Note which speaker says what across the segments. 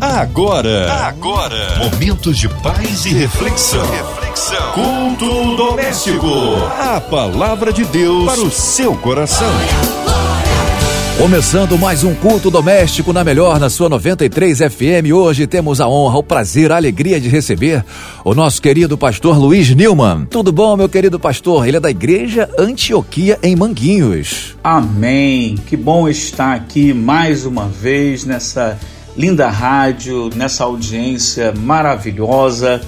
Speaker 1: Agora, agora, momentos de paz e reflexão. reflexão. Culto doméstico. A palavra de Deus para o seu coração.
Speaker 2: Começando mais um culto doméstico na melhor, na sua 93 FM. Hoje temos a honra, o prazer, a alegria de receber o nosso querido pastor Luiz Nilman. Tudo bom, meu querido pastor? Ele é da Igreja Antioquia em Manguinhos.
Speaker 3: Amém. Que bom estar aqui mais uma vez nessa linda rádio, nessa audiência maravilhosa.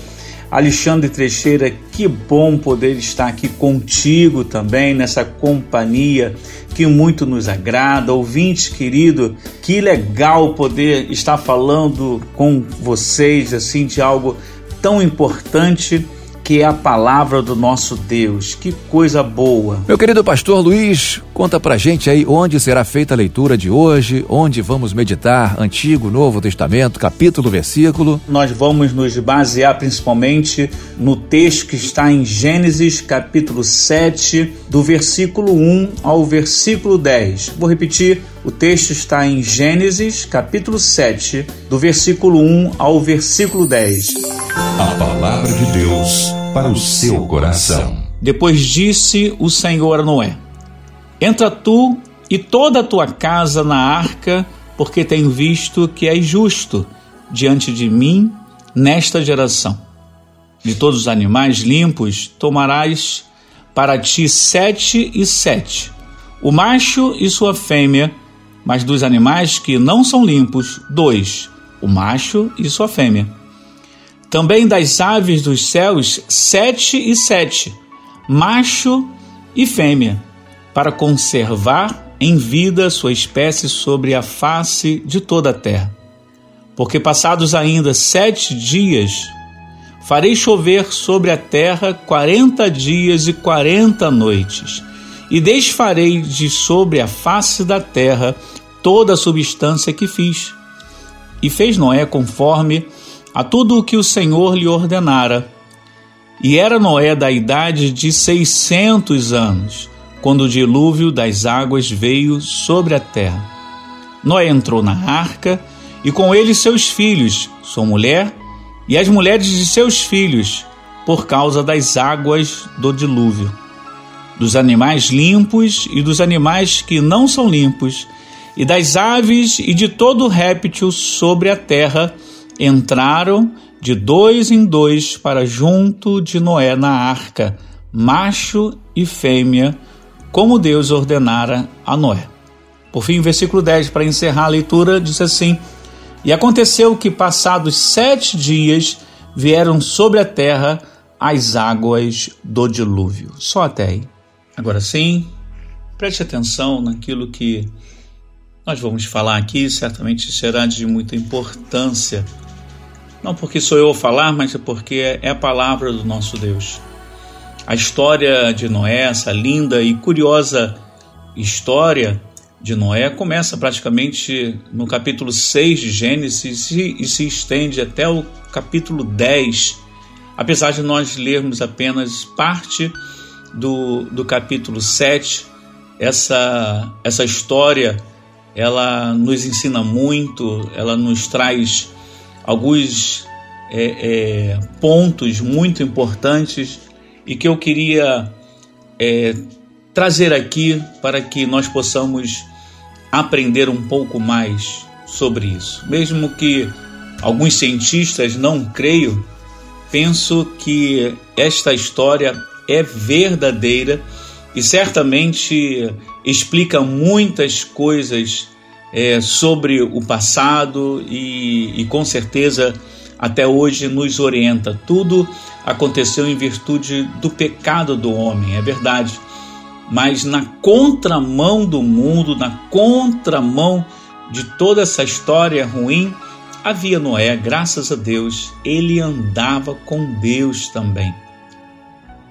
Speaker 3: Alexandre Trecheira, que bom poder estar aqui contigo também, nessa companhia que muito nos agrada. Ouvinte querido, que legal poder estar falando com vocês assim de algo tão importante que é a palavra do nosso Deus. Que coisa boa.
Speaker 2: Meu querido pastor Luiz, conta pra gente aí onde será feita a leitura de hoje, onde vamos meditar Antigo, Novo Testamento, capítulo, versículo.
Speaker 3: Nós vamos nos basear principalmente no texto que está em Gênesis, capítulo 7, do versículo 1 ao versículo 10. Vou repetir, o texto está em Gênesis, capítulo 7, do versículo 1 ao versículo 10.
Speaker 1: A palavra de Deus para o seu coração.
Speaker 3: Depois disse o Senhor a Noé: Entra tu e toda a tua casa na arca, porque tenho visto que és justo diante de mim nesta geração. De todos os animais limpos tomarás para ti sete e sete, o macho e sua fêmea, mas dos animais que não são limpos, dois, o macho e sua fêmea também das aves dos céus, sete e sete, macho e fêmea, para conservar em vida sua espécie sobre a face de toda a terra. Porque passados ainda sete dias, farei chover sobre a terra quarenta dias e quarenta noites, e desfarei de sobre a face da terra toda a substância que fiz. E fez Noé conforme a tudo o que o Senhor lhe ordenara. E era Noé da idade de seiscentos anos, quando o dilúvio das águas veio sobre a terra. Noé entrou na arca, e com ele seus filhos, sua mulher e as mulheres de seus filhos, por causa das águas do dilúvio. Dos animais limpos e dos animais que não são limpos, e das aves e de todo réptil sobre a terra, entraram de dois em dois para junto de Noé na arca, macho e fêmea, como Deus ordenara a Noé. Por fim, versículo 10, para encerrar a leitura, diz assim: E aconteceu que, passados sete dias, vieram sobre a terra as águas do dilúvio. Só até aí. Agora sim, preste atenção naquilo que nós vamos falar aqui, certamente será de muita importância não porque sou eu a falar, mas é porque é a palavra do nosso Deus. A história de Noé, essa linda e curiosa história de Noé, começa praticamente no capítulo 6 de Gênesis e se estende até o capítulo 10, apesar de nós lermos apenas parte do, do capítulo 7. Essa, essa história ela nos ensina muito, ela nos traz alguns é, é, pontos muito importantes e que eu queria é, trazer aqui para que nós possamos aprender um pouco mais sobre isso. Mesmo que alguns cientistas não creiam, penso que esta história é verdadeira e certamente explica muitas coisas é, sobre o passado e, e com certeza até hoje nos orienta. Tudo aconteceu em virtude do pecado do homem, é verdade. Mas na contramão do mundo, na contramão de toda essa história ruim, havia Noé, graças a Deus, ele andava com Deus também.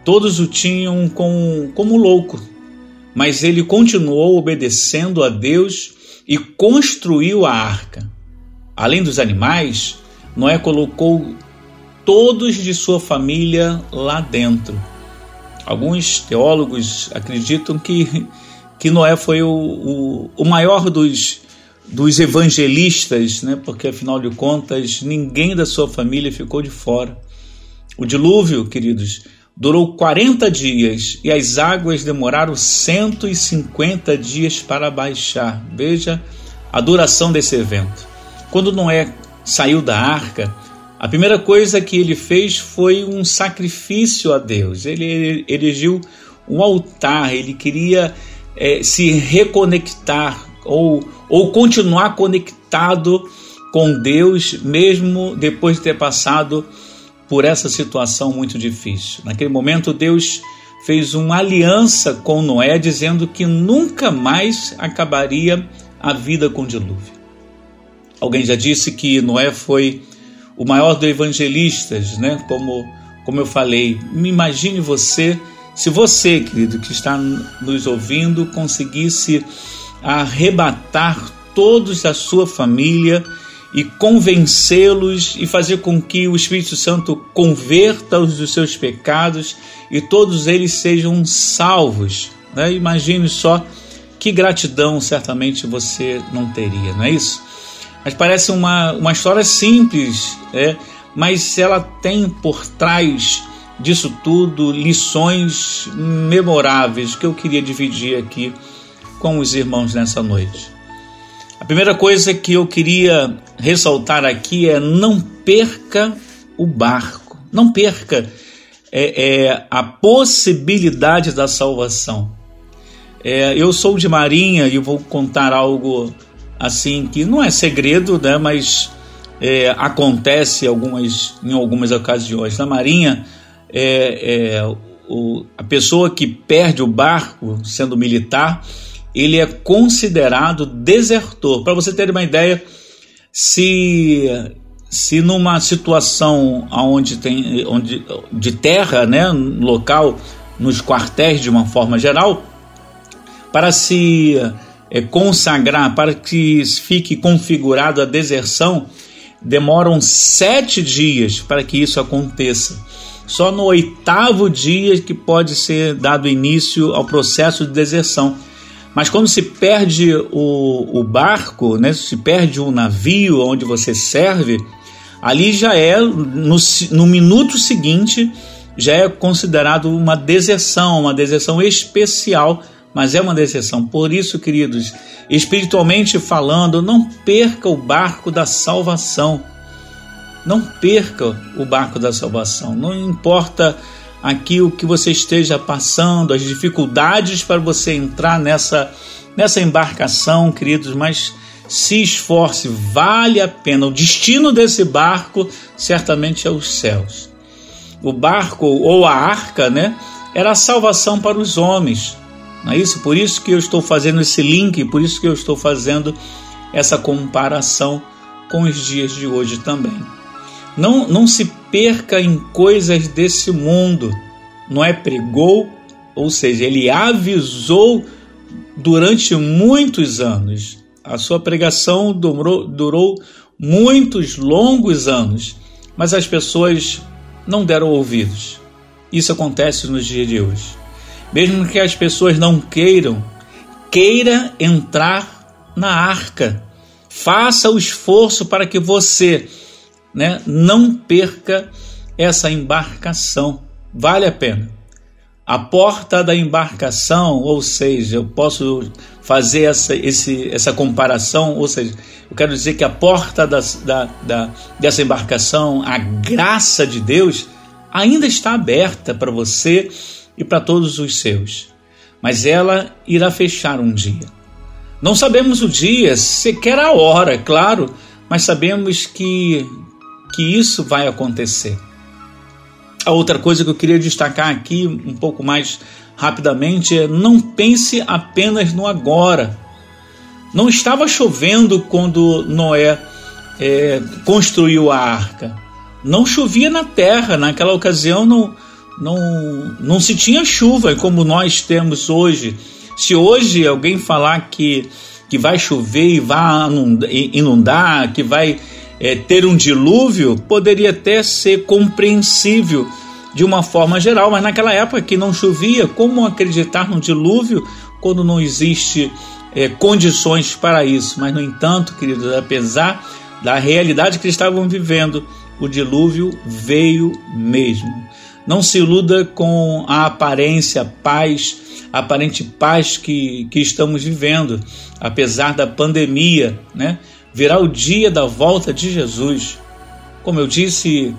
Speaker 3: Todos o tinham como, como louco, mas ele continuou obedecendo a Deus e construiu a arca. Além dos animais, Noé colocou todos de sua família lá dentro. Alguns teólogos acreditam que, que Noé foi o, o, o maior dos, dos evangelistas, né? porque afinal de contas ninguém da sua família ficou de fora. O dilúvio, queridos, durou 40 dias e as águas demoraram 150 dias para baixar. Veja a duração desse evento. Quando Noé saiu da arca, a primeira coisa que ele fez foi um sacrifício a Deus. Ele erigiu um altar, ele queria é, se reconectar ou, ou continuar conectado com Deus, mesmo depois de ter passado por essa situação muito difícil. Naquele momento, Deus fez uma aliança com Noé, dizendo que nunca mais acabaria a vida com dilúvio. Alguém já disse que Noé foi o maior dos evangelistas, né? Como, como eu falei, me imagine você, se você, querido, que está nos ouvindo, conseguisse arrebatar todos da sua família e convencê-los e fazer com que o Espírito Santo converta-os dos seus pecados e todos eles sejam salvos. Né? Imagine só que gratidão certamente você não teria, não é isso? Mas parece uma, uma história simples, é, mas ela tem por trás disso tudo lições memoráveis que eu queria dividir aqui com os irmãos nessa noite. Primeira coisa que eu queria ressaltar aqui é não perca o barco, não perca é, é, a possibilidade da salvação. É, eu sou de Marinha e vou contar algo assim que não é segredo, né, mas é, acontece algumas, em algumas ocasiões. Na Marinha, é, é, o, a pessoa que perde o barco, sendo militar, ele é considerado desertor. Para você ter uma ideia, se se numa situação onde tem onde, de terra, né, local, nos quartéis de uma forma geral, para se é, consagrar, para que fique configurado a deserção, demoram sete dias para que isso aconteça. Só no oitavo dia que pode ser dado início ao processo de deserção. Mas quando se perde o, o barco, né, se perde o navio onde você serve, ali já é, no, no minuto seguinte, já é considerado uma deserção, uma deserção especial mas é uma decepção. Por isso, queridos, espiritualmente falando, não perca o barco da salvação. Não perca o barco da salvação. Não importa aqui o que você esteja passando, as dificuldades para você entrar nessa, nessa embarcação, queridos, mas se esforce, vale a pena. O destino desse barco certamente é os céus. O barco ou a arca, né, era a salvação para os homens. Não é isso? Por isso que eu estou fazendo esse link, por isso que eu estou fazendo essa comparação com os dias de hoje também. Não, não se perca em coisas desse mundo. Não é pregou, ou seja, ele avisou durante muitos anos. A sua pregação durou, durou muitos longos anos, mas as pessoas não deram ouvidos. Isso acontece nos dias de hoje mesmo que as pessoas não queiram, queira entrar na arca. Faça o esforço para que você né, não perca essa embarcação. Vale a pena. A porta da embarcação, ou seja, eu posso fazer essa, esse, essa comparação, ou seja, eu quero dizer que a porta das, da, da, dessa embarcação, a graça de Deus, ainda está aberta para você e para todos os seus. Mas ela irá fechar um dia. Não sabemos o dia, sequer a hora, claro, mas sabemos que, que isso vai acontecer. A outra coisa que eu queria destacar aqui um pouco mais rapidamente é não pense apenas no agora. Não estava chovendo quando Noé é, construiu a arca. Não chovia na terra, naquela ocasião não, não, não se tinha chuva como nós temos hoje. Se hoje alguém falar que, que vai chover e vai inundar, que vai é, ter um dilúvio, poderia até ser compreensível de uma forma geral, mas naquela época que não chovia, como acreditar no dilúvio quando não existe é, condições para isso. Mas, no entanto, queridos, apesar da realidade que estavam vivendo, o dilúvio veio mesmo. Não se iluda com a aparência, paz, a aparente paz que, que estamos vivendo, apesar da pandemia, né? Virá o dia da volta de Jesus. Como eu disse,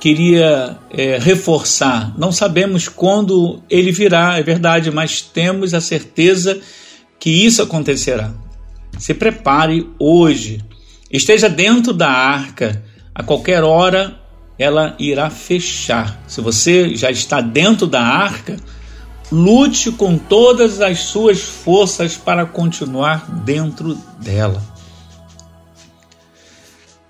Speaker 3: queria é, reforçar: não sabemos quando ele virá, é verdade, mas temos a certeza que isso acontecerá. Se prepare hoje, esteja dentro da arca, a qualquer hora ela irá fechar. Se você já está dentro da arca, lute com todas as suas forças para continuar dentro dela.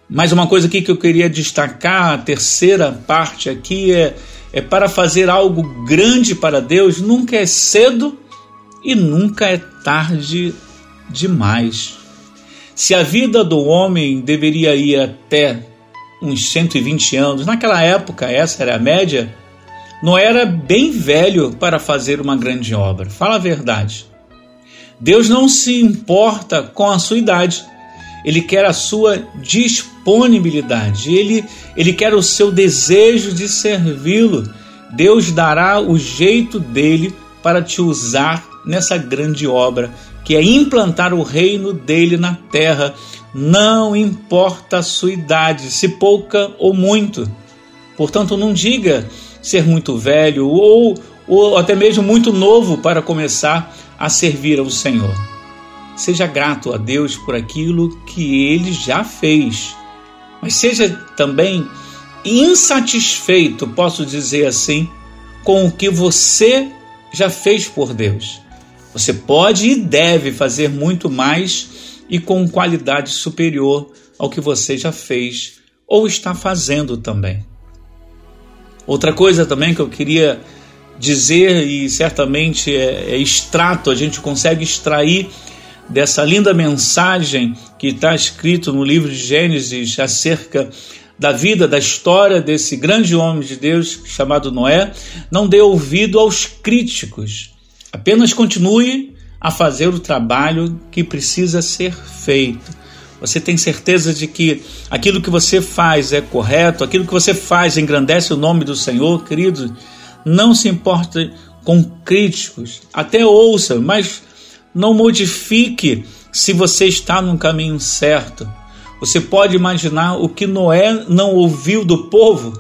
Speaker 3: Mais uma coisa aqui que eu queria destacar, a terceira parte aqui é, é para fazer algo grande para Deus, nunca é cedo e nunca é tarde demais. Se a vida do homem deveria ir até uns 120 anos. Naquela época, essa era a média. Não era bem velho para fazer uma grande obra. Fala a verdade. Deus não se importa com a sua idade. Ele quer a sua disponibilidade. Ele, ele quer o seu desejo de servi-lo. Deus dará o jeito dele para te usar nessa grande obra, que é implantar o reino dele na terra, não importa a sua idade, se pouca ou muito. Portanto, não diga ser muito velho ou, ou até mesmo muito novo para começar a servir ao Senhor. Seja grato a Deus por aquilo que ele já fez, mas seja também insatisfeito, posso dizer assim, com o que você já fez por Deus. Você pode e deve fazer muito mais e com qualidade superior ao que você já fez ou está fazendo também. Outra coisa também que eu queria dizer, e certamente é, é extrato, a gente consegue extrair dessa linda mensagem que está escrito no livro de Gênesis acerca da vida, da história desse grande homem de Deus chamado Noé, não dê ouvido aos críticos. Apenas continue a fazer o trabalho que precisa ser feito. Você tem certeza de que aquilo que você faz é correto, aquilo que você faz engrandece o nome do Senhor, querido? Não se importe com críticos, até ouça, mas não modifique se você está no caminho certo. Você pode imaginar o que Noé não ouviu do povo?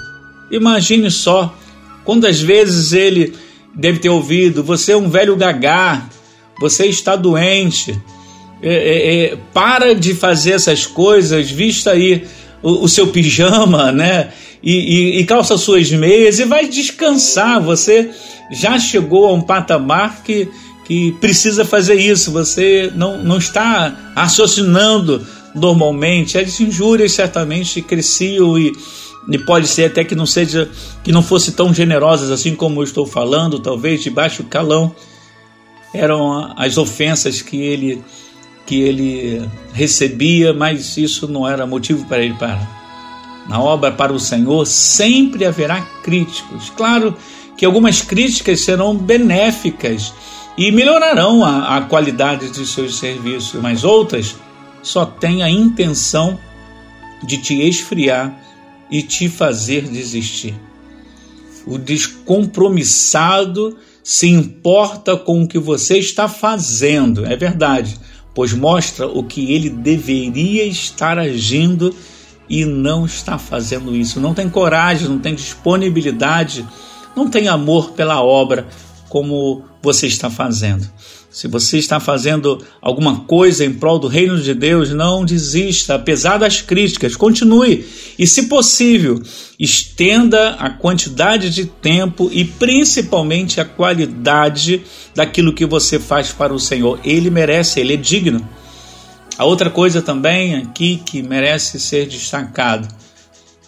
Speaker 3: Imagine só quantas vezes ele deve ter ouvido: você é um velho gagá, você está doente, é, é, é, para de fazer essas coisas, vista aí o, o seu pijama, né? E, e, e, calça suas meias e vai descansar. Você já chegou a um patamar que, que precisa fazer isso. Você não, não está raciocinando normalmente. As injúrias certamente cresciam e, e pode ser até que não seja que não fosse tão generosas assim como eu estou falando, talvez de baixo calão eram as ofensas que ele que ele recebia, mas isso não era motivo para ele parar. Na obra para o Senhor sempre haverá críticos. Claro que algumas críticas serão benéficas e melhorarão a, a qualidade de seus serviços, mas outras só têm a intenção de te esfriar e te fazer desistir. O descompromissado se importa com o que você está fazendo, é verdade, pois mostra o que ele deveria estar agindo e não está fazendo isso. Não tem coragem, não tem disponibilidade, não tem amor pela obra como você está fazendo. Se você está fazendo alguma coisa em prol do reino de Deus, não desista, apesar das críticas, continue e, se possível, estenda a quantidade de tempo e principalmente a qualidade daquilo que você faz para o Senhor. Ele merece, ele é digno. A outra coisa também aqui que merece ser destacado: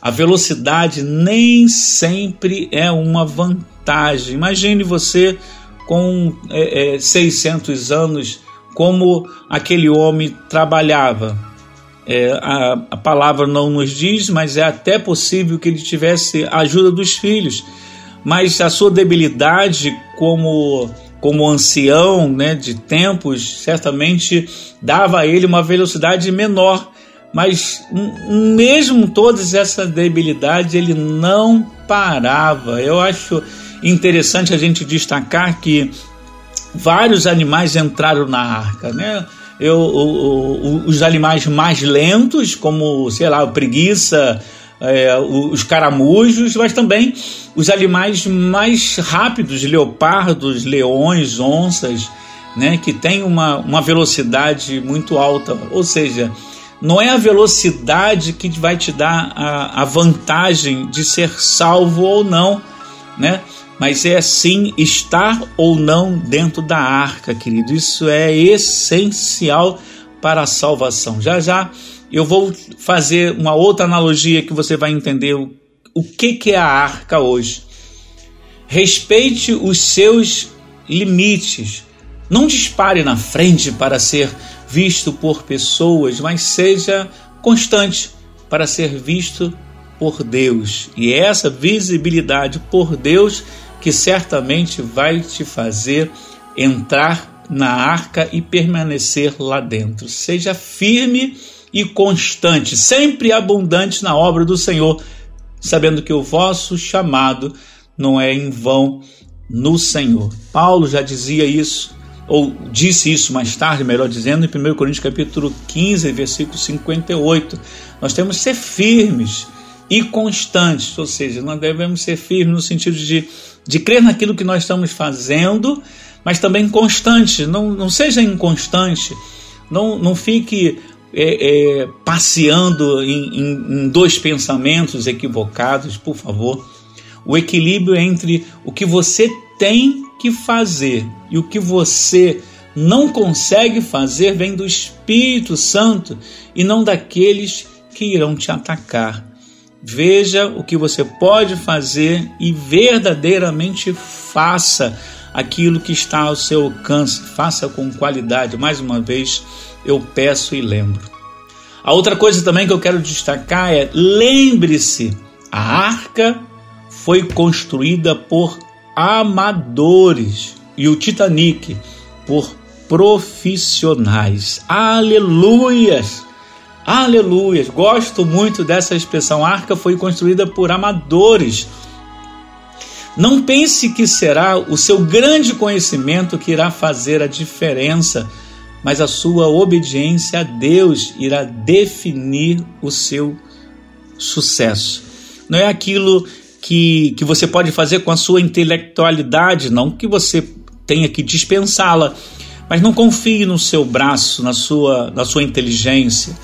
Speaker 3: a velocidade nem sempre é uma vantagem. Imagine você com é, é, 600 anos, como aquele homem trabalhava. É, a, a palavra não nos diz, mas é até possível que ele tivesse a ajuda dos filhos. Mas a sua debilidade como como ancião né, de tempos, certamente dava a ele uma velocidade menor. Mas mesmo todas essas debilidades, ele não parava. Eu acho interessante a gente destacar que vários animais entraram na arca, né? Eu, o, o, os animais mais lentos, como, sei lá, a preguiça, é, os caramujos, mas também os animais mais rápidos, leopardos, leões, onças, né, que têm uma, uma velocidade muito alta. Ou seja, não é a velocidade que vai te dar a, a vantagem de ser salvo ou não, né? Mas é sim estar ou não dentro da arca, querido. Isso é essencial para a salvação. Já já eu vou fazer uma outra analogia que você vai entender o, o que, que é a arca hoje. Respeite os seus limites. Não dispare na frente para ser visto por pessoas, mas seja constante para ser visto por Deus. E é essa visibilidade por Deus que certamente vai te fazer entrar na arca e permanecer lá dentro. Seja firme e constante, sempre abundante na obra do Senhor, sabendo que o vosso chamado não é em vão no Senhor. Paulo já dizia isso, ou disse isso mais tarde, melhor dizendo, em 1 Coríntios capítulo 15, versículo 58. Nós temos que ser firmes e constantes, ou seja, nós devemos ser firmes no sentido de, de crer naquilo que nós estamos fazendo, mas também constante, não, não seja inconstante, não, não fique é, é, passeando em, em, em dois pensamentos equivocados, por favor. O equilíbrio entre o que você tem que fazer e o que você não consegue fazer vem do Espírito Santo e não daqueles que irão te atacar. Veja o que você pode fazer e verdadeiramente faça aquilo que está ao seu alcance. Faça com qualidade. Mais uma vez, eu peço e lembro. A outra coisa também que eu quero destacar é: lembre-se, a arca foi construída por amadores e o Titanic por profissionais. Aleluias! Aleluias! Gosto muito dessa expressão. A arca foi construída por amadores. Não pense que será o seu grande conhecimento que irá fazer a diferença, mas a sua obediência a Deus irá definir o seu sucesso. Não é aquilo que, que você pode fazer com a sua intelectualidade, não que você tenha que dispensá-la, mas não confie no seu braço, na sua, na sua inteligência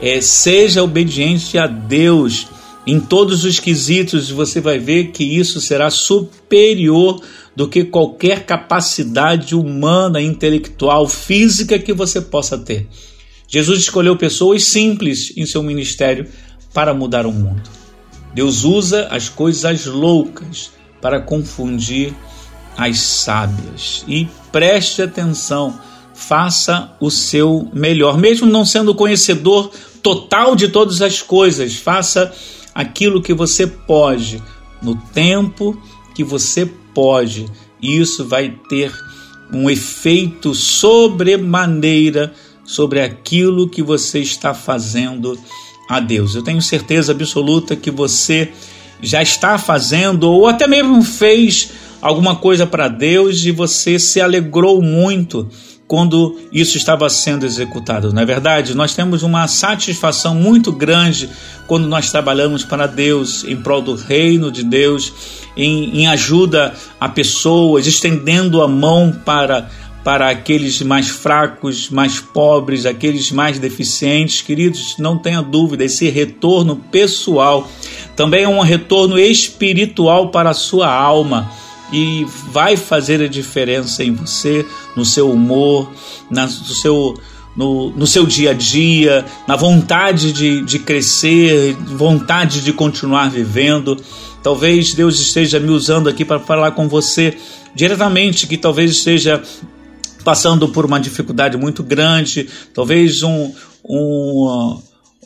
Speaker 3: é, seja obediente a Deus em todos os quesitos, você vai ver que isso será superior do que qualquer capacidade humana, intelectual, física que você possa ter. Jesus escolheu pessoas simples em seu ministério para mudar o mundo. Deus usa as coisas loucas para confundir as sábias. E preste atenção faça o seu melhor, mesmo não sendo conhecedor total de todas as coisas, faça aquilo que você pode, no tempo que você pode. E isso vai ter um efeito sobremaneira sobre aquilo que você está fazendo a Deus. Eu tenho certeza absoluta que você já está fazendo ou até mesmo fez alguma coisa para Deus e você se alegrou muito quando isso estava sendo executado. Na é verdade, nós temos uma satisfação muito grande quando nós trabalhamos para Deus, em prol do reino de Deus, em, em ajuda a pessoas, estendendo a mão para para aqueles mais fracos, mais pobres, aqueles mais deficientes. Queridos, não tenha dúvida, esse retorno pessoal também é um retorno espiritual para a sua alma e vai fazer a diferença em você, no seu humor, na, no, seu, no, no seu dia a dia, na vontade de, de crescer, vontade de continuar vivendo. Talvez Deus esteja me usando aqui para falar com você diretamente, que talvez esteja passando por uma dificuldade muito grande, talvez um, um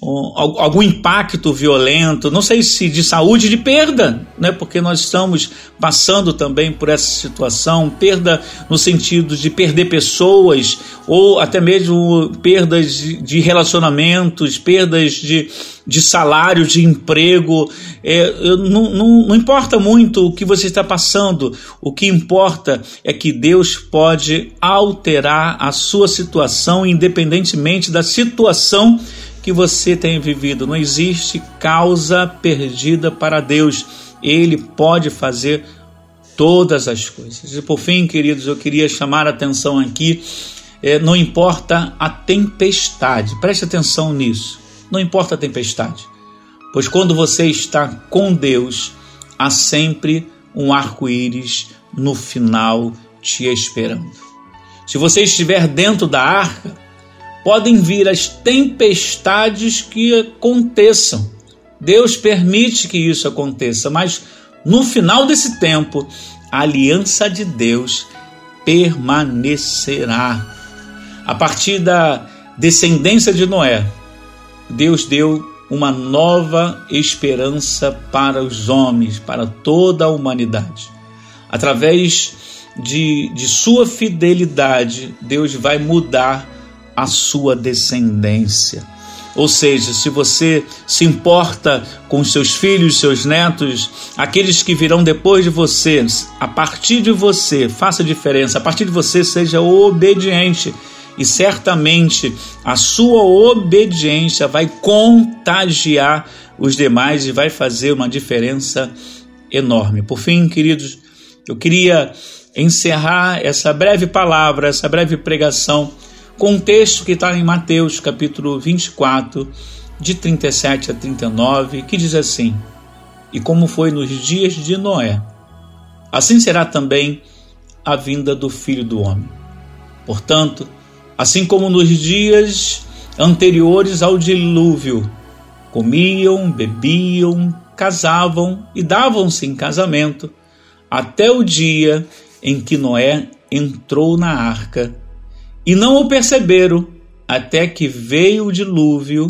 Speaker 3: algum impacto violento, não sei se de saúde, de perda, né? Porque nós estamos passando também por essa situação, perda no sentido de perder pessoas ou até mesmo perdas de relacionamentos, perdas de, de salário, de emprego. É, não, não, não importa muito o que você está passando, o que importa é que Deus pode alterar a sua situação, independentemente da situação que você tem vivido. Não existe causa perdida para Deus. Ele pode fazer todas as coisas. E por fim, queridos, eu queria chamar a atenção aqui. É, não importa a tempestade, preste atenção nisso. Não importa a tempestade, pois quando você está com Deus, há sempre um arco-íris no final te esperando. Se você estiver dentro da arca, podem vir as tempestades que aconteçam. Deus permite que isso aconteça, mas no final desse tempo, a aliança de Deus permanecerá. A partir da descendência de Noé, Deus deu uma nova esperança para os homens, para toda a humanidade. Através de, de sua fidelidade, Deus vai mudar a sua descendência. Ou seja, se você se importa com seus filhos, seus netos, aqueles que virão depois de você, a partir de você, faça diferença, a partir de você seja obediente e certamente a sua obediência vai contagiar os demais e vai fazer uma diferença enorme. Por fim, queridos, eu queria encerrar essa breve palavra, essa breve pregação com um texto que está em Mateus capítulo 24, de 37 a 39, que diz assim: E como foi nos dias de Noé, assim será também a vinda do filho do homem. Portanto, assim como nos dias anteriores ao dilúvio, comiam, bebiam, casavam e davam-se em casamento, até o dia em que Noé entrou na arca e não o perceberam até que veio o dilúvio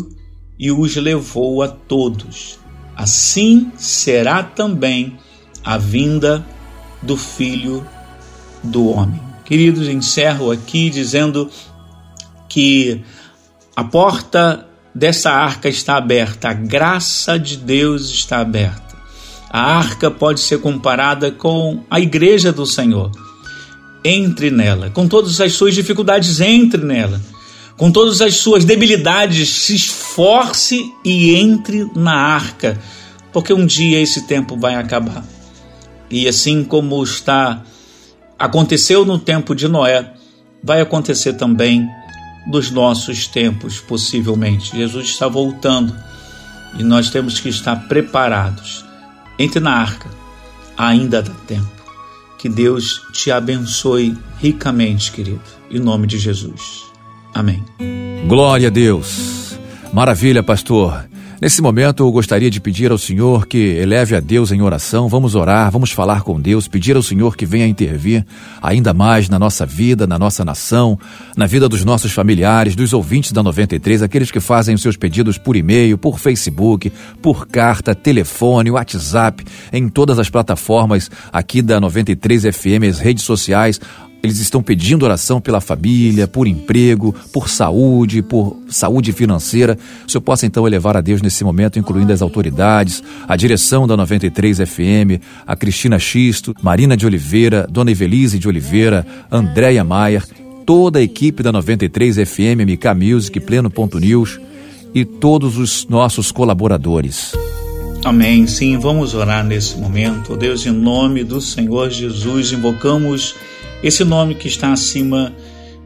Speaker 3: e os levou a todos. Assim será também a vinda do Filho do Homem. Queridos, encerro aqui dizendo que a porta dessa arca está aberta, a graça de Deus está aberta. A arca pode ser comparada com a igreja do Senhor entre nela. Com todas as suas dificuldades, entre nela. Com todas as suas debilidades, se esforce e entre na arca, porque um dia esse tempo vai acabar. E assim como está aconteceu no tempo de Noé, vai acontecer também nos nossos tempos, possivelmente. Jesus está voltando e nós temos que estar preparados. Entre na arca, ainda dá tempo. Que Deus te abençoe ricamente, querido. Em nome de Jesus. Amém.
Speaker 2: Glória a Deus. Maravilha, pastor. Nesse momento, eu gostaria de pedir ao Senhor que eleve a Deus em oração. Vamos orar, vamos falar com Deus, pedir ao Senhor que venha intervir ainda mais na nossa vida, na nossa nação, na vida dos nossos familiares, dos ouvintes da 93, aqueles que fazem os seus pedidos por e-mail, por Facebook, por carta, telefone, WhatsApp, em todas as plataformas aqui da 93 FM, as redes sociais. Eles estão pedindo oração pela família, por emprego, por saúde, por saúde financeira. O senhor possa então elevar a Deus nesse momento, incluindo as autoridades, a direção da 93 FM, a Cristina Xisto, Marina de Oliveira, Dona Evelise de Oliveira, Andréia Maier, toda a equipe da 93 FM, MK Music, Pleno Ponto News e todos os nossos colaboradores.
Speaker 3: Amém. Sim, vamos orar nesse momento. Deus, em nome do Senhor Jesus, invocamos esse nome que está acima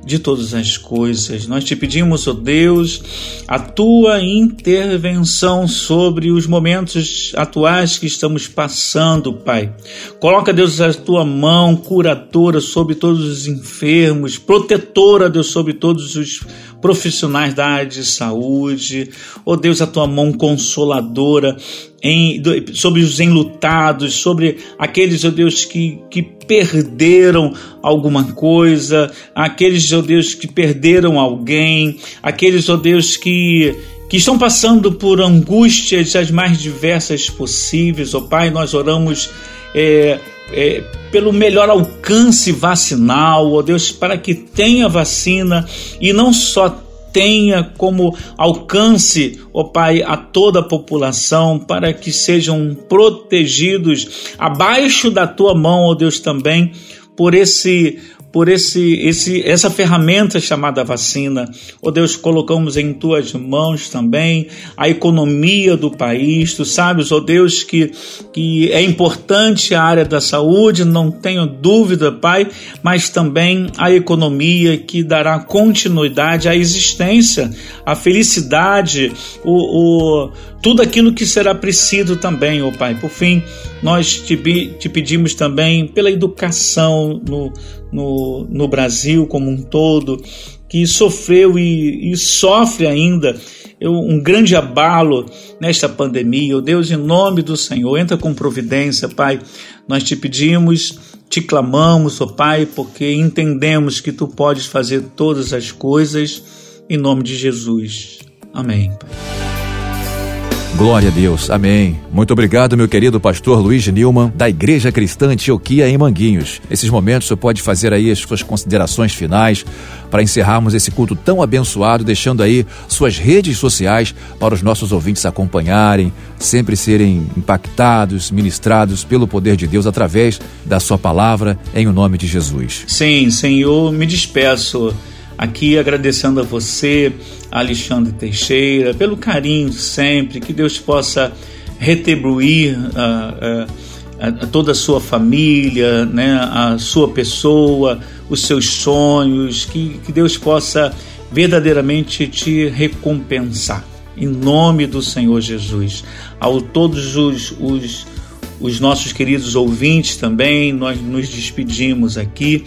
Speaker 3: de todas as coisas. Nós te pedimos, ó oh Deus, a tua intervenção sobre os momentos atuais que estamos passando, Pai. Coloca, Deus, a tua mão curadora sobre todos os enfermos, protetora, Deus, sobre todos os profissionais da área de saúde. Oh Deus, a tua mão consoladora em, sobre os enlutados, sobre aqueles, ó oh Deus, que, que perderam alguma coisa, aqueles, ó Deus, que perderam alguém, aqueles, ó Deus, que que estão passando por angústias as mais diversas possíveis. Ó oh, Pai, nós oramos é, é, pelo melhor alcance vacinal, ó Deus, para que tenha vacina e não só tenha como alcance, ó Pai, a toda a população, para que sejam protegidos abaixo da tua mão, ó Deus, também por esse por esse, esse, essa ferramenta chamada vacina. Ó oh Deus, colocamos em tuas mãos também a economia do país. Tu sabes, ó oh Deus, que, que é importante a área da saúde, não tenho dúvida, Pai, mas também a economia que dará continuidade à existência, à felicidade, o, o tudo aquilo que será preciso também, ó Pai. Por fim, nós te, te pedimos também pela educação no, no, no Brasil como um todo, que sofreu e, e sofre ainda um grande abalo nesta pandemia. Oh Deus, em nome do Senhor, entra com providência, Pai. Nós te pedimos, te clamamos, ó Pai, porque entendemos que tu podes fazer todas as coisas em nome de Jesus. Amém, Pai.
Speaker 2: Glória a Deus, amém. Muito obrigado, meu querido pastor Luiz Nilman, da Igreja Cristã Antioquia em Manguinhos. Nesses momentos, você pode fazer aí as suas considerações finais para encerrarmos esse culto tão abençoado, deixando aí suas redes sociais para os nossos ouvintes acompanharem, sempre serem impactados, ministrados pelo poder de Deus através da sua palavra, em o nome de Jesus.
Speaker 3: Sim, Senhor, me despeço aqui agradecendo a você, Alexandre Teixeira, pelo carinho sempre, que Deus possa retribuir a, a, a, toda a sua família, né, a sua pessoa, os seus sonhos, que, que Deus possa verdadeiramente te recompensar. Em nome do Senhor Jesus. A todos os, os, os nossos queridos ouvintes também, nós nos despedimos aqui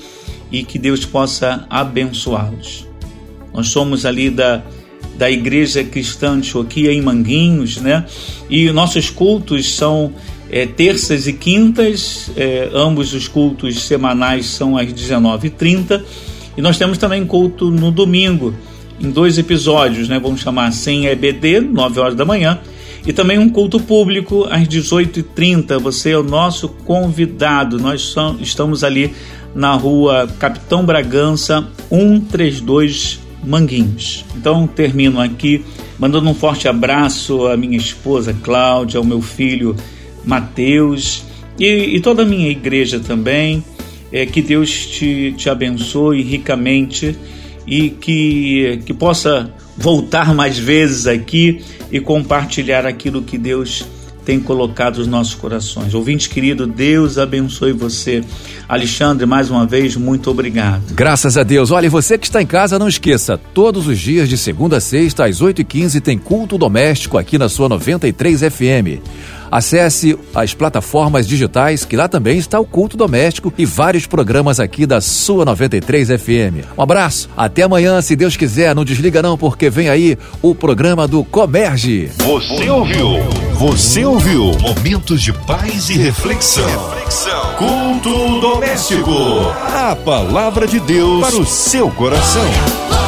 Speaker 3: e que Deus possa abençoá-los. Nós somos ali da, da Igreja Cristã Antioquia em Manguinhos, né? E nossos cultos são é, terças e quintas, é, ambos os cultos semanais são às 19h30. E nós temos também culto no domingo, em dois episódios, né? Vamos chamar assim, EBD, 9 horas da manhã, e também um culto público às 18h30. Você é o nosso convidado. Nós estamos ali na rua Capitão Bragança 132 Manguinhos. Então termino aqui mandando um forte abraço à minha esposa Cláudia, ao meu filho Mateus e, e toda a minha igreja também. É, que Deus te, te abençoe ricamente e que, que possa voltar mais vezes aqui e compartilhar aquilo que Deus tem colocado nos nossos corações. Ouvinte querido, Deus abençoe você. Alexandre, mais uma vez, muito obrigado.
Speaker 2: Graças a Deus. Olha, você que está em casa, não esqueça, todos os dias de segunda a sexta, às 8h15, tem culto doméstico aqui na sua 93 FM. Acesse as plataformas digitais, que lá também está o culto doméstico e vários programas aqui da sua 93 FM. Um abraço, até amanhã, se Deus quiser. Não desliga não, porque vem aí o programa do Comerge.
Speaker 1: Você ouviu? Você ouviu? Momentos de paz e reflexão. reflexão. Culto doméstico. A palavra de Deus para o seu coração.